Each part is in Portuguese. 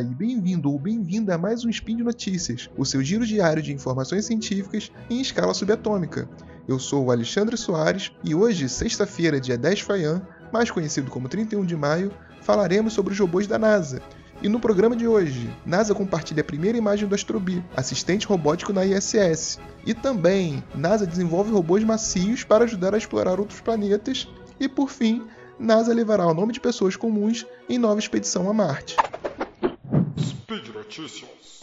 e bem-vindo ou bem-vinda a mais um Spin de Notícias, o seu giro diário de informações científicas em escala subatômica. Eu sou o Alexandre Soares e hoje, sexta-feira, dia 10 Faian, mais conhecido como 31 de maio, falaremos sobre os robôs da NASA. E no programa de hoje, NASA compartilha a primeira imagem do Astrobi, assistente robótico na ISS. E também, NASA desenvolve robôs macios para ajudar a explorar outros planetas. E por fim, NASA levará o nome de pessoas comuns em nova expedição a Marte. Notícias.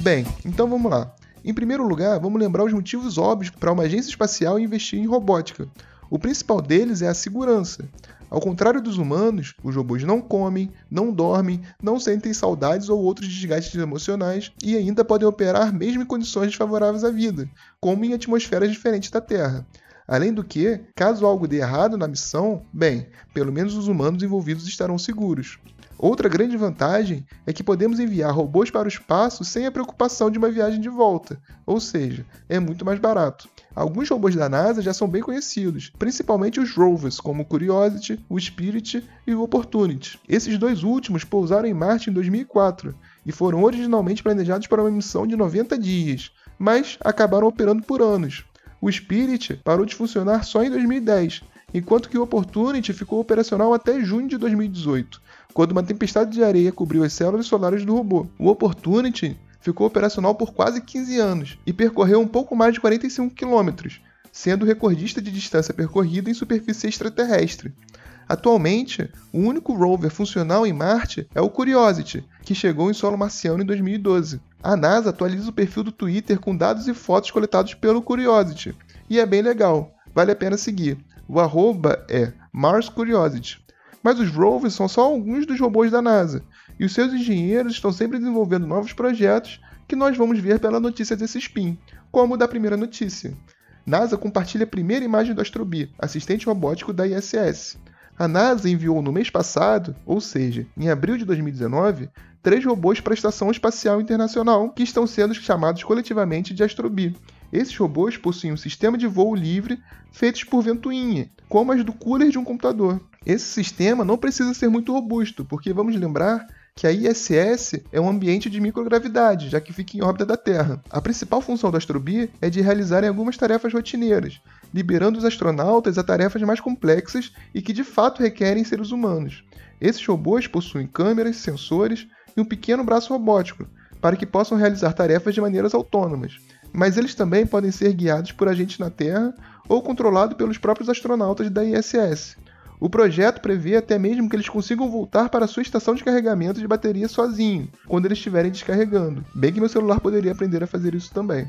Bem, então vamos lá. Em primeiro lugar, vamos lembrar os motivos óbvios para uma agência espacial investir em robótica. O principal deles é a segurança. Ao contrário dos humanos, os robôs não comem, não dormem, não sentem saudades ou outros desgastes emocionais e ainda podem operar mesmo em condições desfavoráveis à vida, como em atmosferas diferentes da Terra. Além do que, caso algo dê errado na missão, bem, pelo menos os humanos envolvidos estarão seguros. Outra grande vantagem é que podemos enviar robôs para o espaço sem a preocupação de uma viagem de volta, ou seja, é muito mais barato. Alguns robôs da NASA já são bem conhecidos, principalmente os rovers, como o Curiosity, o Spirit e o Opportunity. Esses dois últimos pousaram em Marte em 2004 e foram originalmente planejados para uma missão de 90 dias, mas acabaram operando por anos. O Spirit parou de funcionar só em 2010, enquanto que o Opportunity ficou operacional até junho de 2018, quando uma tempestade de areia cobriu as células solares do robô. O Opportunity ficou operacional por quase 15 anos e percorreu um pouco mais de 45 quilômetros, sendo recordista de distância percorrida em superfície extraterrestre. Atualmente, o único rover funcional em Marte é o Curiosity, que chegou em solo marciano em 2012. A NASA atualiza o perfil do Twitter com dados e fotos coletados pelo Curiosity, e é bem legal, vale a pena seguir. O arroba é Mars Curiosity. Mas os rovers são só alguns dos robôs da NASA, e os seus engenheiros estão sempre desenvolvendo novos projetos que nós vamos ver pela notícia desse spin, como o da primeira notícia. NASA compartilha a primeira imagem do Astrobi, assistente robótico da ISS. A NASA enviou no mês passado, ou seja, em abril de 2019, três robôs para a Estação Espacial Internacional, que estão sendo chamados coletivamente de Astrobi. Esses robôs possuem um sistema de voo livre feitos por ventoinha, como as do cooler de um computador. Esse sistema não precisa ser muito robusto, porque vamos lembrar que a ISS é um ambiente de microgravidade, já que fica em órbita da Terra. A principal função do Astrobi é de realizarem algumas tarefas rotineiras, liberando os astronautas a tarefas mais complexas e que de fato requerem seres humanos. Esses robôs possuem câmeras, sensores e um pequeno braço robótico, para que possam realizar tarefas de maneiras autônomas. Mas eles também podem ser guiados por agentes na Terra ou controlados pelos próprios astronautas da ISS. O projeto prevê até mesmo que eles consigam voltar para sua estação de carregamento de bateria sozinho, quando eles estiverem descarregando. Bem que meu celular poderia aprender a fazer isso também.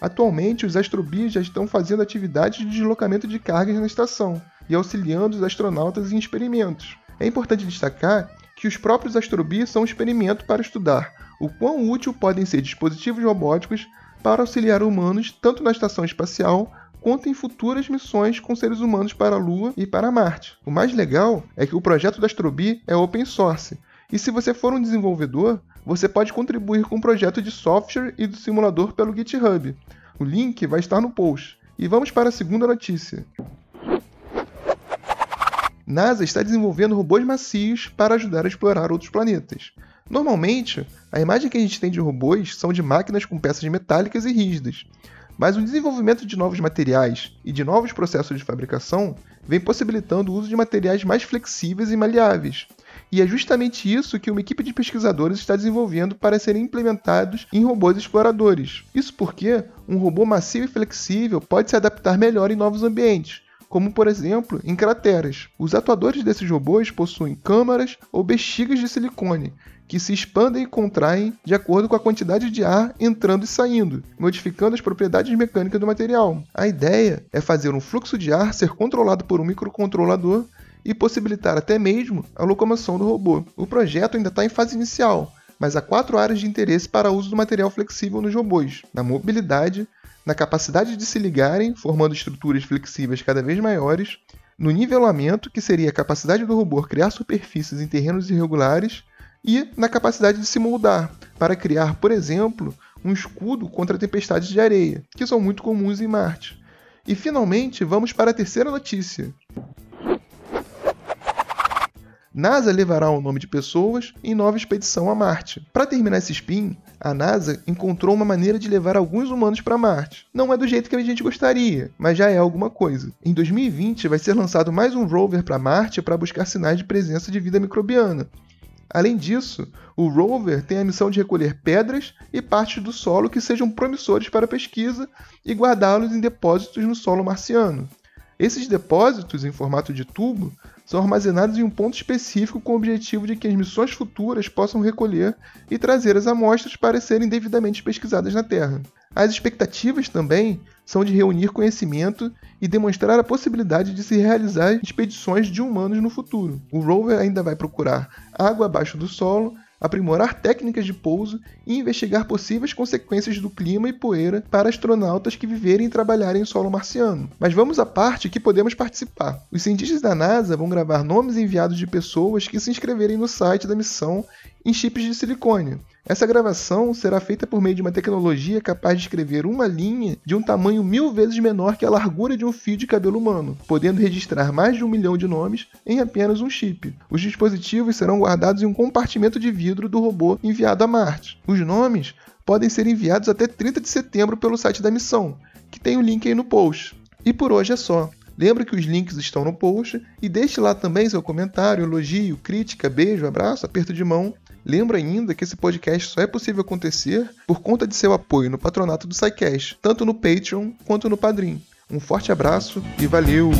Atualmente, os astrobias já estão fazendo atividades de deslocamento de cargas na estação e auxiliando os astronautas em experimentos. É importante destacar que os próprios astrobias são um experimento para estudar o quão útil podem ser dispositivos robóticos para auxiliar humanos tanto na estação espacial quanto em futuras missões com seres humanos para a Lua e para Marte. O mais legal é que o projeto da Astrobi é open source, e se você for um desenvolvedor, você pode contribuir com o projeto de software e do simulador pelo GitHub. O link vai estar no post. E vamos para a segunda notícia. NASA está desenvolvendo robôs macios para ajudar a explorar outros planetas. Normalmente, a imagem que a gente tem de robôs são de máquinas com peças metálicas e rígidas. Mas o desenvolvimento de novos materiais e de novos processos de fabricação vem possibilitando o uso de materiais mais flexíveis e maleáveis. E é justamente isso que uma equipe de pesquisadores está desenvolvendo para serem implementados em robôs exploradores. Isso porque um robô macio e flexível pode se adaptar melhor em novos ambientes, como por exemplo em crateras. Os atuadores desses robôs possuem câmaras ou bexigas de silicone, que se expandem e contraem de acordo com a quantidade de ar entrando e saindo, modificando as propriedades mecânicas do material. A ideia é fazer um fluxo de ar ser controlado por um microcontrolador e possibilitar até mesmo a locomoção do robô. O projeto ainda está em fase inicial, mas há quatro áreas de interesse para uso do material flexível nos robôs: na mobilidade, na capacidade de se ligarem, formando estruturas flexíveis cada vez maiores, no nivelamento, que seria a capacidade do robô criar superfícies em terrenos irregulares, e na capacidade de se moldar, para criar, por exemplo, um escudo contra tempestades de areia, que são muito comuns em Marte. E finalmente, vamos para a terceira notícia. NASA levará o nome de pessoas em nova expedição a Marte. Para terminar esse spin, a NASA encontrou uma maneira de levar alguns humanos para Marte. Não é do jeito que a gente gostaria, mas já é alguma coisa. Em 2020 vai ser lançado mais um rover para Marte para buscar sinais de presença de vida microbiana. Além disso, o rover tem a missão de recolher pedras e partes do solo que sejam promissores para pesquisa e guardá-los em depósitos no solo marciano. Esses depósitos, em formato de tubo, são armazenados em um ponto específico com o objetivo de que as missões futuras possam recolher e trazer as amostras para serem devidamente pesquisadas na Terra. As expectativas também são de reunir conhecimento e demonstrar a possibilidade de se realizar expedições de humanos no futuro. O rover ainda vai procurar água abaixo do solo aprimorar técnicas de pouso e investigar possíveis consequências do clima e poeira para astronautas que viverem e trabalharem em solo marciano. Mas vamos à parte que podemos participar. Os cientistas da NASA vão gravar nomes enviados de pessoas que se inscreverem no site da missão em chips de silicone. Essa gravação será feita por meio de uma tecnologia capaz de escrever uma linha de um tamanho mil vezes menor que a largura de um fio de cabelo humano, podendo registrar mais de um milhão de nomes em apenas um chip. Os dispositivos serão guardados em um compartimento de vidro do robô enviado a Marte. Os nomes podem ser enviados até 30 de setembro pelo site da missão, que tem o link aí no post. E por hoje é só. Lembre que os links estão no post e deixe lá também seu comentário, elogio, crítica, beijo, abraço, aperto de mão Lembro ainda que esse podcast só é possível acontecer por conta de seu apoio no patronato do SciCast, tanto no Patreon quanto no Padrim. Um forte abraço e valeu!